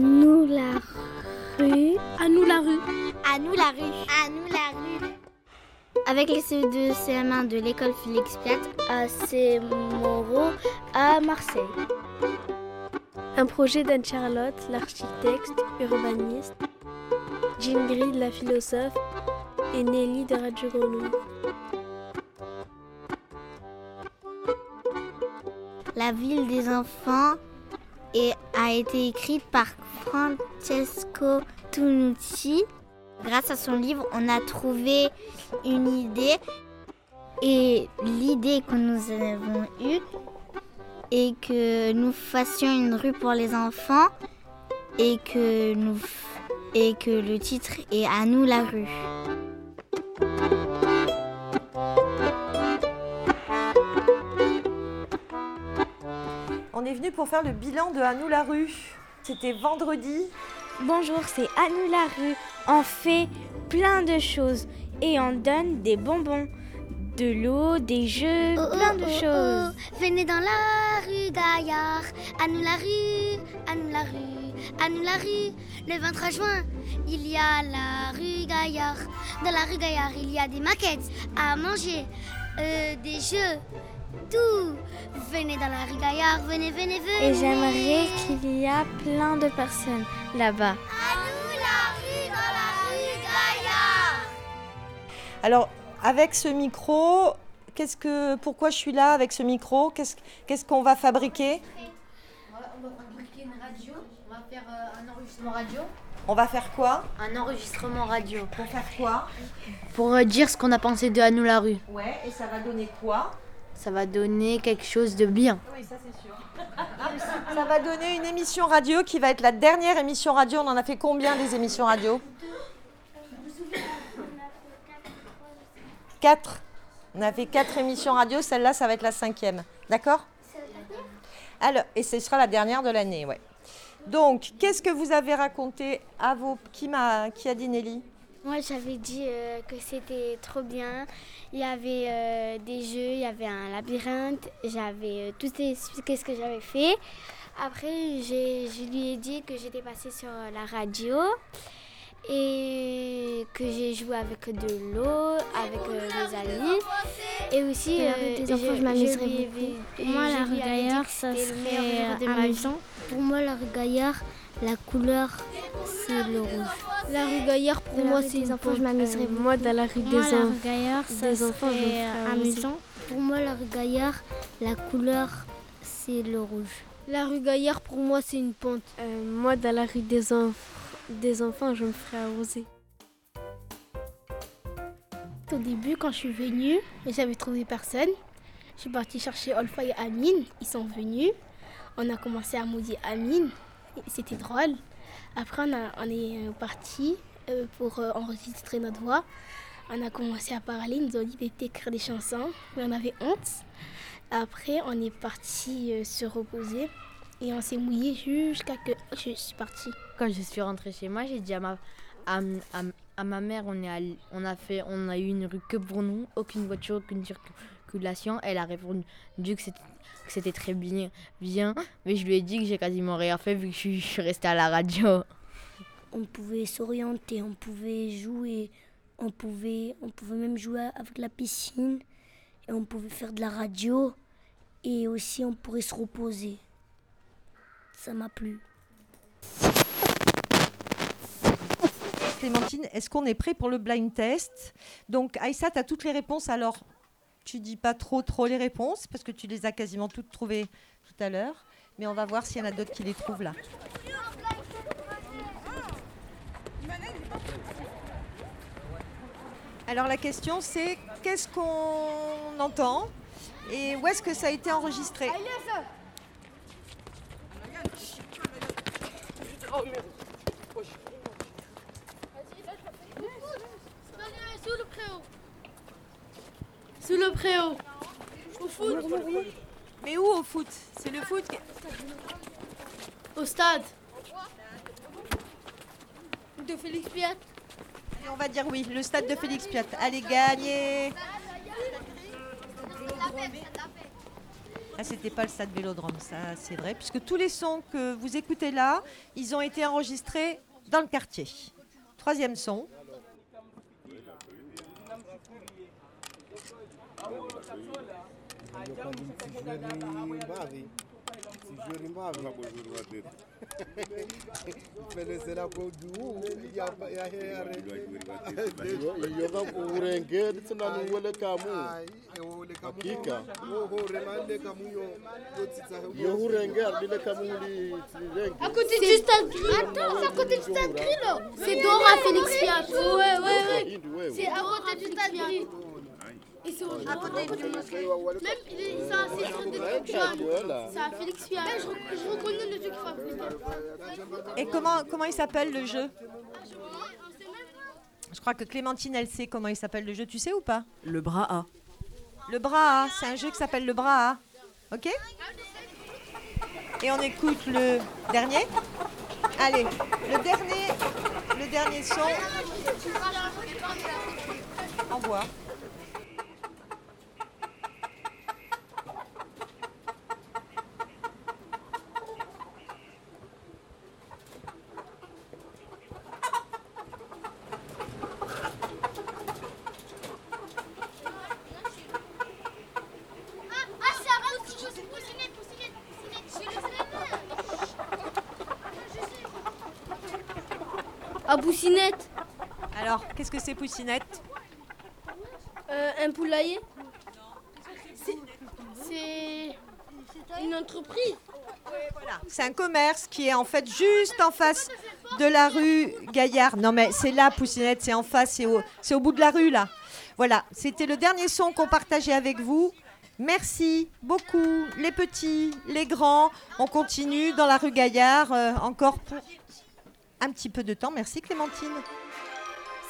nous la rue. À nous la rue. À nous la rue. À nous la rue. Avec les CE2 CM1 de l'école Félix Piat à C. Moreau à Marseille. Un projet d'Anne-Charlotte, l'architecte, urbaniste, Jean Grid, la philosophe, et Nelly de Radio Grenouille. La ville des enfants et a été écrite par Francesco Tunucci. Grâce à son livre, on a trouvé une idée et l'idée que nous avons eue est que nous fassions une rue pour les enfants et et que le titre est À nous la rue. Est venu pour faire le bilan de À nous la rue. C'était vendredi. Bonjour, c'est À nous la rue. On fait plein de choses et on donne des bonbons, de l'eau, des jeux, Oh, plein oh, de oh, choses. oh. Venez dans la rue Gaillard, à nous la rue, à nous la rue, à nous la rue. Le 23 juin, il y a la rue Gaillard. Dans la rue Gaillard, il y a des maquettes à manger, euh, des jeux, tout. Venez dans la rue Gaillard, venez, venez, venez. Et j'aimerais qu'il y a plein de personnes là-bas. À nous la rue, dans la rue Gaillard. Alors, avec ce micro, qu'est-ce que, pourquoi je suis là avec ce micro? Qu'est-ce qu'on va fabriquer? On va, fabriquer une radio, on va faire euh, un enregistrement radio. On va faire quoi? Un enregistrement radio. Pour faire quoi? Pour euh, dire ce qu'on a pensé de À nous la rue. Ouais, et ça va donner quoi? Ça va donner quelque chose de bien. Oui, ça c'est sûr. ça va donner une émission radio qui va être la dernière émission radio. On en a fait combien des émissions radio? Quatre. On a fait quatre émissions radio. Celle-là, ça va être la cinquième. D'accord? Alors, et ce sera la dernière de l'année, ouais. Donc, qu'est-ce que vous avez raconté à vos... Qui, qui a dit Nelly? Moi, j'avais dit euh, que c'était trop bien. Il y avait euh, des jeux, il y avait un labyrinthe, j'avais euh, tout expliqué ce que j'avais fait. Après, je lui ai dit que j'étais passée sur la radio et que j'ai joué avec de l'eau, avec mes amis. Et aussi, des enfants, je je m'amuserais beaucoup. Pour moi, la rue Gaillard, ça serait amusant. Pour moi, la rue Gaillard, la couleur, c'est le rouge. La rue Gaillard, pour moi, c'est des une enfants, je m'amuserais Euh. Moi, dans la rue des moi, la enfants. rue Gaillard, ça des enfants, je me serait ferais amusant. Pour moi, la rue Gaillard, la couleur, c'est le rouge. La rue Gaillard, pour moi, c'est une pente. Euh, moi, dans la rue des, enf- des enfants, je me ferais arroser. Au début, quand je suis venue, j'avais trouvé personne. Je suis partie chercher Olfa et Amine. Ils sont venus. On a commencé à maudire Amine. Et C'était drôle. Après, on, est euh, parti euh, pour euh, enregistrer notre voix. On a commencé à parler. Ils nous ont dit d'écrire des chansons. Mais on avait honte. Après, on est parti se reposer. Et on s'est mouillé jusqu'à que je suis partie. Quand je suis rentrée chez moi, j'ai dit à ma, mère, on, a fait, on a eu une rue que pour nous, aucune voiture, aucune circulation. Elle a répondu que c'était que c'était très bien, bien, mais je lui ai dit que j'ai quasiment rien fait vu que je suis, je suis restée à la radio. On pouvait s'orienter, on pouvait jouer, on pouvait, on pouvait même jouer avec la piscine, et on pouvait faire de la radio, et aussi on pourrait se reposer. Ça m'a plu. Clémentine, est-ce qu'on est prêt pour le blind test? Donc, Aïssa, tu as toutes les réponses. Alors, tu dis pas trop, trop les réponses parce que tu les as quasiment toutes trouvées tout à l'heure. Mais on va voir s'il y en a d'autres qui les trouvent là. Alors, la question, c'est qu'est-ce qu'on entend et où est-ce que ça a été enregistré? Sous le préau. Sous le préau. Au foot. Mais où au foot? C'est le foot qui- Au stade. De Félix Piat. Et on va dire oui, le stade de Félix Piat. Allez, gagner Ah, c'était pas le stade Vélodrome, ça c'est vrai, puisque tous les sons que vous écoutez là, ils ont été enregistrés dans le quartier. Troisième son. À côté du stade Attends, c'est à côté du stade là. C'est Dora Félix Fiat. Ouais, ouais, ouais. C'est à côté du stade Gris. Et c'est à côté du mosquée. Même, il est- c'est un c'est sur des trucs jaunes. C'est à Félix Fiat. Je, rec- je reconnais le truc fabriqué. Et comment, comment il s'appelle le jeu? Je crois que Clémentine, elle sait comment il s'appelle le jeu. Tu sais ou pas? Le bras A. Le bras A, c'est un jeu qui s'appelle le bras A. Ok? Et on écoute le dernier. Allez, le dernier, le dernier son. Envoie. Ah, c'est à Poucinette, Poucinette, Poucinette, À Boussinette, Alors, qu'est-ce que c'est Poussinette euh, un poulailler. C'est Une entreprise. C'est un commerce qui est en fait juste en face de la rue Gaillard. Non mais c'est là, Poussinette, c'est en face, c'est au, c'est au bout de la rue là. Voilà, c'était le dernier son qu'on partageait avec vous. Merci beaucoup, les petits, les grands. On continue dans la rue Gaillard euh, encore pour un petit peu de temps. Merci Clémentine.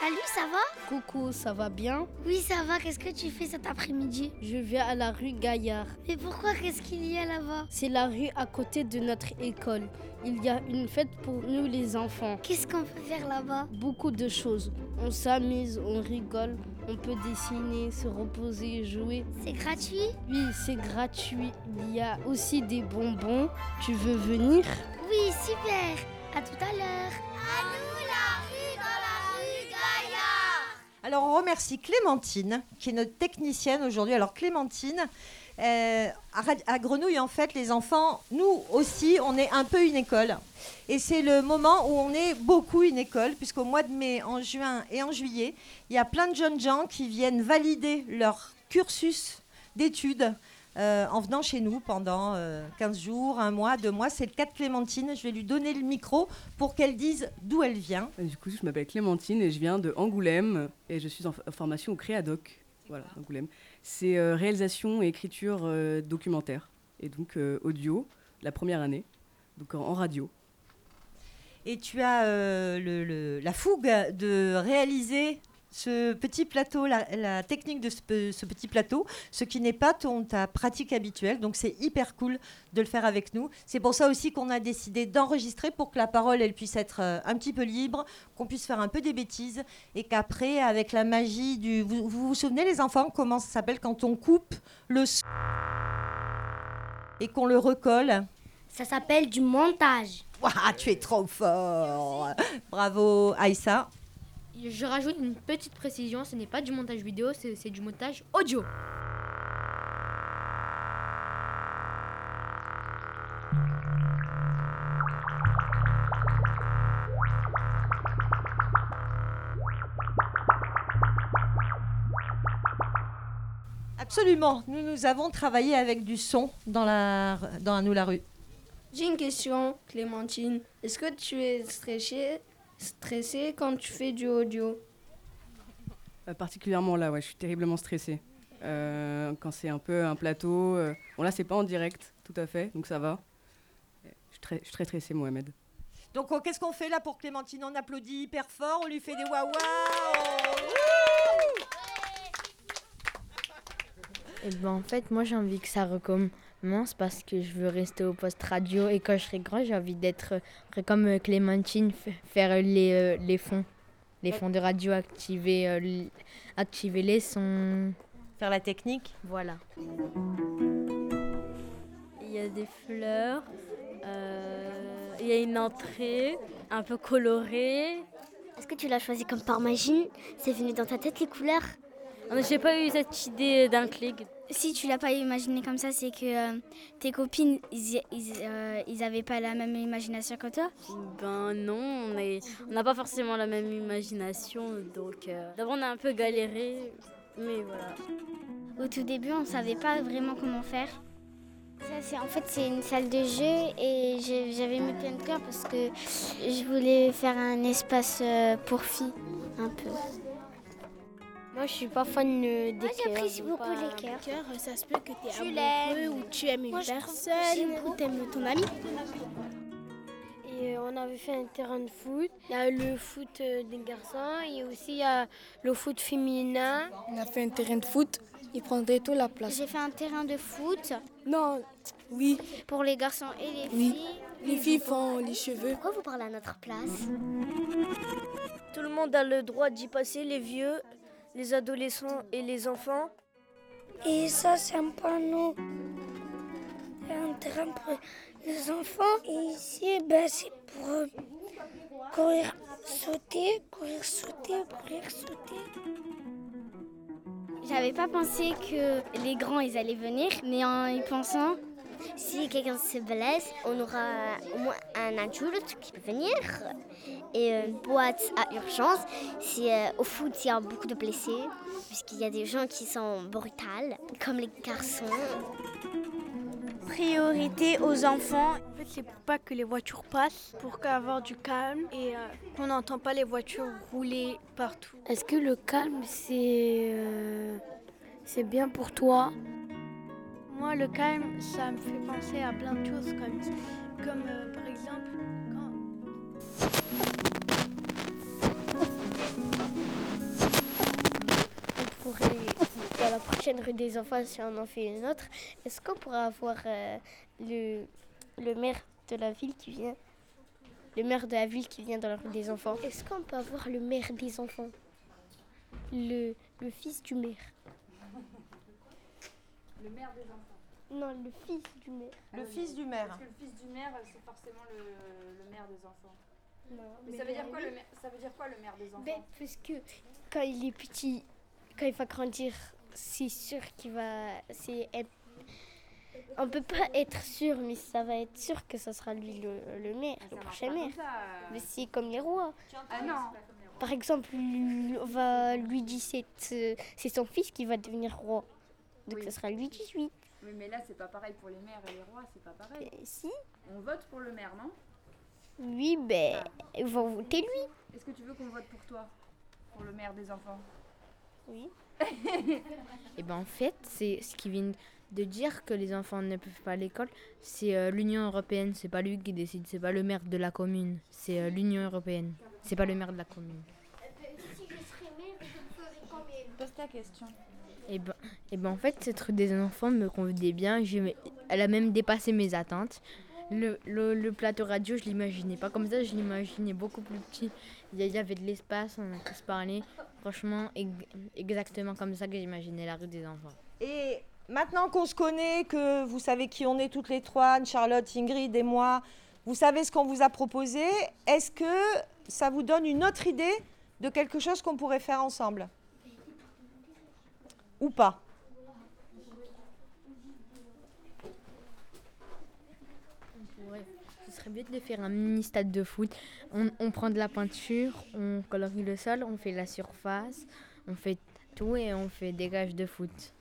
Salut, ça va? Coucou, ça va bien? Oui, ça va. Qu'est-ce que tu fais cet après-midi? Je vais à la rue Gaillard. Mais pourquoi? Qu'est-ce qu'il y a là-bas? C'est la rue à côté de notre école. Il y a une fête pour nous les enfants. Qu'est-ce qu'on peut faire là-bas? Beaucoup de choses. On s'amuse, on rigole, on peut dessiner, se reposer, jouer. C'est gratuit? Oui, c'est gratuit. Il y a aussi des bonbons. Tu veux venir? Oui, super. À tout à l'heure. À nous la rue dans la rue Gaillard. Alors on remercie Clémentine, qui est notre technicienne aujourd'hui. Alors Clémentine, euh, à Rad- à Grenouille, en fait, les enfants, nous aussi, on est un peu une école. Et c'est le moment où on est beaucoup une école, puisqu'au mois de mai, en juin et en juillet, il y a plein de jeunes gens qui viennent valider leur cursus d'études euh, en venant chez nous pendant euh, 15 jours, un mois, deux mois. C'est le cas de Clémentine. Je vais lui donner le micro pour qu'elle dise d'où elle vient. Du coup, je m'appelle Clémentine et je viens de Angoulême et je suis en formation au Créadoc. Voilà, Angoulême. C'est euh, réalisation et écriture euh, documentaire et donc audio, la première année, donc en, en radio. Et tu as le- le- la fougue de réaliser ce petit plateau, la, la technique de ce, pe- ce petit plateau, ce qui n'est pas ton, ta pratique habituelle. Donc c'est hyper cool de le faire avec nous. C'est pour ça aussi qu'on a décidé d'enregistrer pour que la parole elle puisse être euh, un petit peu libre, qu'on puisse faire un peu des bêtises et qu'après avec la magie du... Vous vous, vous souvenez les enfants comment ça s'appelle quand on coupe le son et qu'on le recolle? Ça s'appelle du montage. Ouah, tu es trop fort Bravo Aïssa. Je rajoute une petite précision, ce n'est pas du montage vidéo, c'est du montage audio. Absolument, nous, nous avons travaillé avec du son dans la, dans nous la rue. J'ai une question, Clémentine. Est-ce que tu es stressée, stressée quand tu fais du audio Euh, particulièrement là, ouais, je suis terriblement stressée. Euh, quand c'est un peu un plateau. euh, Bon, là, c'est pas en direct, tout à fait, donc ça va. Je suis très, je suis très stressée, Mohamed. Donc oh, qu'est-ce qu'on fait là pour Clémentine On applaudit hyper fort, on lui fait des waouh Et ben en fait, moi j'ai envie que ça recommence parce que je veux rester au poste radio et quand je serai grand, j'ai envie d'être euh, comme euh, Clémentine, faire les, euh, les fonds, les fonds de radio, activer, euh, activer les sons. Faire la technique Voilà. y a des fleurs, euh, il y a une entrée un peu colorée. Est-ce que tu l'as choisi comme par magie? C'est venu dans ta tête les couleurs? J'ai pas eu cette idée d'un clic. Si tu l'as pas imaginé comme ça, c'est que euh, tes copines, ils, ils, euh, ils avaient pas la même imagination que toi Ben non, on n'a pas forcément la même imagination. Donc euh, d'abord on a un peu galéré, mais voilà. Au tout début, on savait pas vraiment comment faire. Ça, c'est, en fait, c'est une salle de jeu et j'avais mis plein de cœur parce que je voulais faire un espace pour filles, un peu. Moi je suis pas fan euh, des Moi cœurs, j'apprécie beaucoup pas- les cœurs. Cœur, ça se peut que tu es amoureux ou tu aimes une Moi, personne ou tu aimes ton ami. Et euh, on avait fait un terrain de foot. Il y a le foot euh, des garçons et aussi il y a le foot féminin. On a fait un terrain de foot, il prendrait toute la place. J'ai fait un terrain de foot Non, oui, pour les garçons et les Oui. filles. les filles font les cheveux. Pourquoi vous parlez à notre place? Tout le monde a le droit d'y passer, les vieux, les adolescents et les enfants. Et ça, c'est un panneau. C'est un terrain pour les enfants. Et ici, ben, c'est pour euh, courir, sauter, courir, sauter, courir, sauter. J'avais pas pensé que les grands ils allaient venir, mais en y pensant, Si quelqu'un se blesse, on aura au moins un adulte qui peut venir et une boîte à urgence. Si euh, au foot il y a beaucoup de blessés, puisqu'il y a des gens qui sont brutales, comme les garçons. Priorité aux enfants. En fait, c'est pour pas que les voitures passent, pour avoir du calme et euh, qu'on n'entend pas les voitures rouler partout. Est-ce que le calme, c'est euh, c'est bien pour toi? Moi, le calme, ça me fait penser à plein de choses, comme, comme euh, par exemple quand on pourrait, dans la prochaine rue des enfants, si on en fait une autre, est-ce qu'on pourra avoir euh, le, le maire de la ville qui vient Le maire de la ville qui vient dans la rue des enfants? Est-ce qu'on peut avoir le maire des enfants? Le, le fils du maire Le maire des enfants. Non, le fils du maire. Le fils du maire. Parce que le fils du maire, c'est forcément le, le maire des enfants. Non, Mais, ça, veut dire quoi, le maire, ça veut dire quoi le maire des enfants Ben, parce que quand il est petit, quand il va grandir, c'est sûr qu'il va. C'est être- On peut pas être sûr, mais ça va être sûr que ça sera lui le, le maire, le prochain maire. Mais c'est comme les rois. Ah non Par exemple, lui- on va lui dire c'est euh, c'est son fils qui va devenir roi. Donc Oui. ça sera lui 18. Oui, mais là, c'est pas pareil pour les maires et les rois, c'est pas pareil. Et si On vote pour le maire, non? Oui, ben, ils vont voter lui. Est-ce que tu veux qu'on vote pour toi Pour le maire des enfants? Oui. Et ben en fait, c'est ce qui vient de dire que les enfants ne peuvent pas à l'école, c'est euh, l'Union européenne, c'est pas lui qui décide, c'est pas le maire de la commune, c'est euh, l'Union européenne, c'est pas le maire de la commune. Si je serais maire, je ferais combien Pose ta question. Et ben, et ben en fait, cette rue des enfants me convenait bien, elle a même dépassé mes attentes. Le, le, plateau radio, je l'imaginais pas comme ça, je l'imaginais beaucoup plus petit. Il y avait de l'espace, on a tous parlé. Franchement, ex- exactement comme ça que j'imaginais la rue des enfants. Et maintenant qu'on se connaît, que vous savez qui on est toutes les trois, Anne, Charlotte, Ingrid et moi, vous savez ce qu'on vous a proposé, est-ce que ça vous donne une autre idée de quelque chose qu'on pourrait faire ensemble? Ou pas Ouais, ce serait bien de faire un mini stade de foot. On, on prend de la peinture, on colorie le sol, on fait la surface, on fait tout et on fait des gages de foot.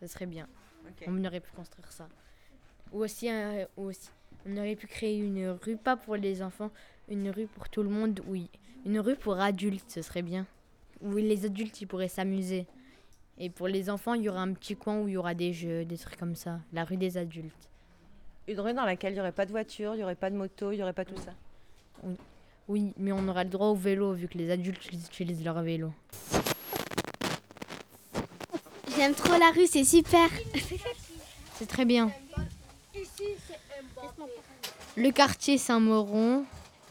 Ce serait bien. On aurait pu construire ça. Ou aussi, euh, ou aussi, on aurait pu créer une rue, pas pour les enfants, une rue pour tout le monde, oui. Une rue pour adultes, ce serait bien. Où les adultes, ils pourraient s'amuser. Et pour les enfants, il y aura un petit coin où il y aura des jeux, des trucs comme ça. La rue des adultes. Une rue dans laquelle il n'y aurait pas de voiture, il n'y aurait pas de moto, il n'y aurait pas tout ça. Oui, mais on aura le droit au vélo vu que les adultes utilisent leur vélo. J'aime trop la rue, c'est super. C'est très bien. Le quartier Saint-Mauron,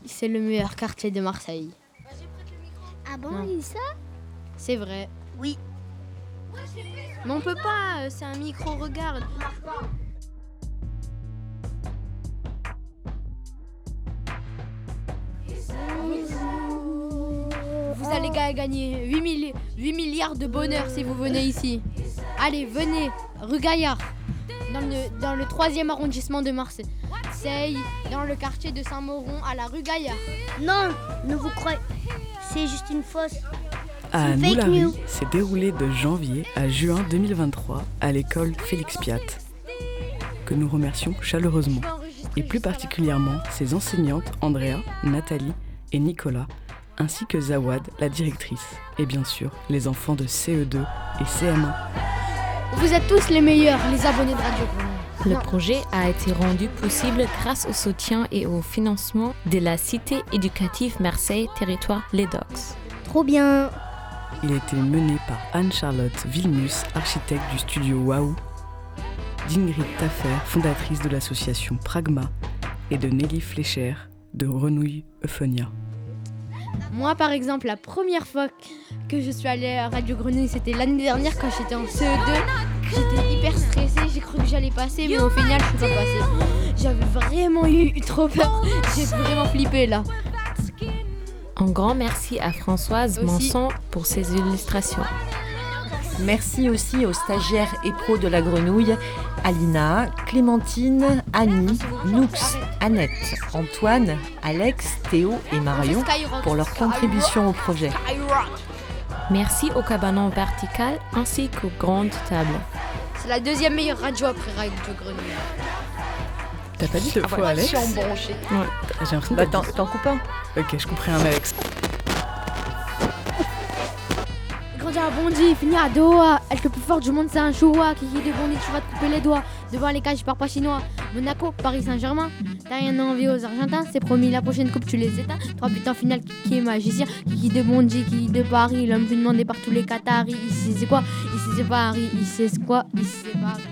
c'est le meilleur quartier de Marseille. Ah bon, il dit ça? C'est vrai. Oui. Mais on peut pas, euh, c'est un micro, regarde. Vous allez gagner 8, milliards de bonheur si vous venez ici. Allez, venez, rue Gaillard, dans le, dans le 3 arrondissement de Marseille dans le quartier de Saint-Mauron à la rue Gaillard. Non, ne vous croyez. C'est juste une fausse. À news. s'est déroulé de janvier à juin 2023 à l'école Félix Piat, que nous remercions chaleureusement, et plus particulièrement ses enseignantes Andrea, Nathalie et Nicolas, ainsi que Zawad, la directrice, et bien sûr les enfants de CE2 et CM1. Vous êtes tous les meilleurs, les abonnés de Radio Grenouille. Le projet a été rendu possible grâce au soutien et au financement de la Cité éducative Marseille Territoire Les Docs. Trop bien. Il a été mené par Anne-Charlotte Vilmus, architecte du studio Waouh, d'Ingrid Taffer, fondatrice de l'association Pragma, et de Nelly Flécher de Renouille Euphonia. Moi, par exemple, la première fois que je suis allée à Radio Grenouille, c'était l'année dernière quand j'étais en CE2. J'étais hyper stressée, j'ai cru que j'allais passer, mais au final, je suis pas. J'avais vraiment eu trop peur. J'ai vraiment flippé là. Un grand merci à Françoise. Manson pour ses illustrations. Merci aussi aux stagiaires et pros de la grenouille, Alina, Clémentine, Annie, Noux, Annette, Antoine, Alex, Théo et Marion pour leur contribution au projet. Merci au cabanon vertical ainsi qu'aux grandes tables. C'est la deuxième meilleure radio après Radio Grenouille. T'as pas dit deux Ah, fois voilà, Alex je suis embranchée. Ouais, j'ai l'impression Bah, que t'en- t'en coupes un Ok, je comprends un Alex. Grandi à Bondy, fini à Doha. Elle le plus fort du monde, c'est un choua. Kiki de Bondy, tu vas te couper les doigts. Devant les cages, je pars pas chinois. Monaco, Paris Saint-Germain. T'as rien à envier aux Argentins. C'est promis, la prochaine coupe, tu les éteins. Trois buts en finale, qui est magicien. Kiki de Bondy, Kiki de Paris. L'homme demandé par tous les Qataris. Ici, c'est quoi? Ici, c'est Paris. Ici, c'est quoi? Ici, c'est Paris.